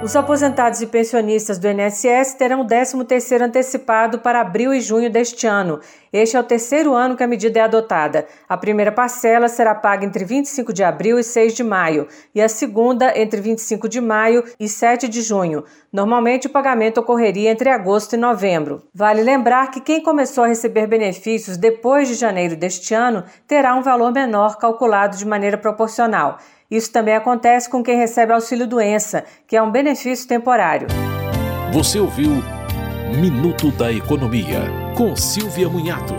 Os aposentados e pensionistas do INSS terão o 13º antecipado para abril e junho deste ano. Este é o terceiro ano que a medida é adotada. A primeira parcela será paga entre 25 de abril e 6 de maio, e a segunda entre 25 de maio e 7 de junho. Normalmente o pagamento ocorreria entre agosto e novembro. Vale lembrar que quem começou a receber benefícios depois de janeiro deste ano terá um valor menor calculado de maneira proporcional. Isso também acontece com quem recebe auxílio-doença, que é um benefício temporário. Você ouviu Minuto da Economia, com Silvia Munhato.